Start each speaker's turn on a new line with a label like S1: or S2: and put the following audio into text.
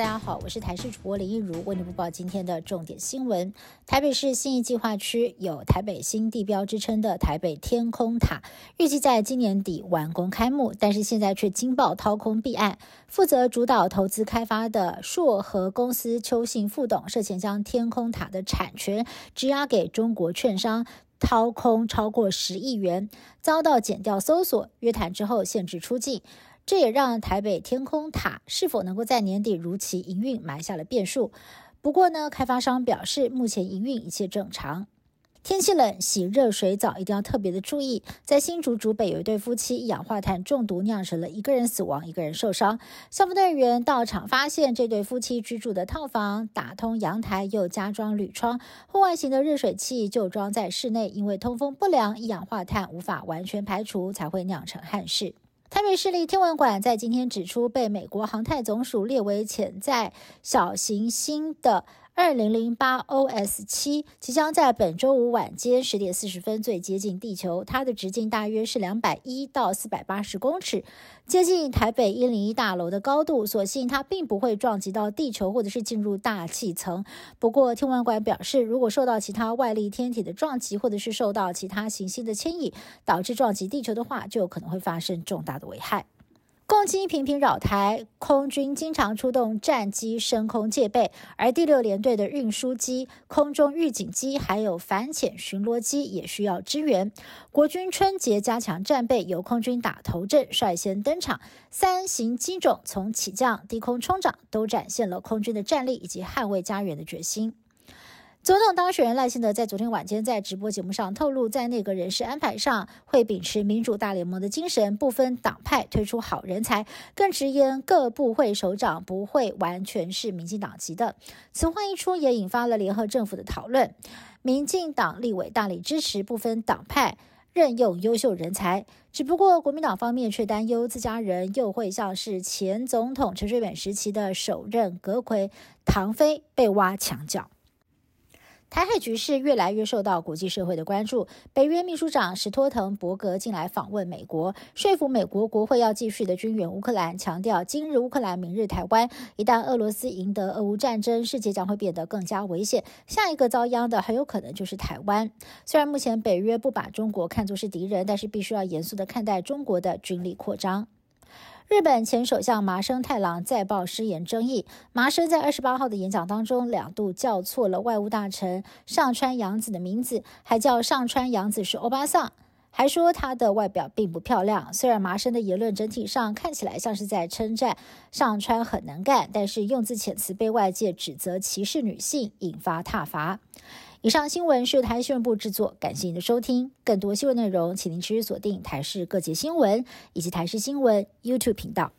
S1: 大家好，我是台视主播林一如，为您播报今天的重点新闻。台北市新义计划区有“台北新地标”之称的台北天空塔，预计在今年底完工开幕，但是现在却惊爆掏空弊案。负责主导投资开发的硕和公司邱姓副董涉嫌将天空塔的产权质押给中国券商，掏空超过十亿元，遭到检调搜索，约谈之后限制出境。这也让台北天空塔是否能够在年底如期营运埋下了变数。不过呢，开发商表示目前营运一切正常。天气冷，洗热水澡一定要特别的注意。在新竹竹北有一对夫妻一氧化碳中毒，酿成了一个人死亡，一个人受伤。消防队员到场发现这对夫妻居住的套房打通阳台，又加装铝窗，户外型的热水器就装在室内，因为通风不良，一氧化碳无法完全排除，才会酿成憾事。台北市立天文馆在今天指出，被美国航太总署列为潜在小行星的。二零零八 OS 七即将在本周五晚间十点四十分最接近地球，它的直径大约是两百一到四百八十公尺，接近台北一零一大楼的高度。所幸它并不会撞击到地球或者是进入大气层。不过天文馆表示，如果受到其他外力天体的撞击，或者是受到其他行星的牵引，导致撞击地球的话，就有可能会发生重大的危害。共机频频扰台，空军经常出动战机升空戒备，而第六联队的运输机、空中预警机还有反潜巡逻机也需要支援。国军春节加强战备，由空军打头阵，率先登场。三型机种从起降、低空冲掌，都展现了空军的战力以及捍卫家园的决心。总统当选人赖幸德在昨天晚间在直播节目上透露，在内阁人事安排上会秉持民主大联盟的精神，不分党派推出好人才，更直言各部会首长不会完全是民进党籍的。此话一出，也引发了联合政府的讨论。民进党立委大力支持不分党派任用优秀人才，只不过国民党方面却担忧自家人又会像是前总统陈水扁时期的首任阁魁唐飞被挖墙角。台海局势越来越受到国际社会的关注。北约秘书长史托滕伯格近来访问美国，说服美国国会要继续的军援乌克兰，强调今日乌克兰，明日台湾。一旦俄罗斯赢得俄乌战争，世界将会变得更加危险。下一个遭殃的很有可能就是台湾。虽然目前北约不把中国看作是敌人，但是必须要严肃的看待中国的军力扩张。日本前首相麻生太郎再曝失言争议。麻生在二十八号的演讲当中，两度叫错了外务大臣上川洋子的名字，还叫上川洋子是欧巴桑，还说她的外表并不漂亮。虽然麻生的言论整体上看起来像是在称赞上川很能干，但是用字遣词被外界指责歧视女性，引发挞伐。以上新闻是由台新闻部制作，感谢您的收听。更多新闻内容，请您持续锁定台视各界新闻以及台视新闻 YouTube 频道。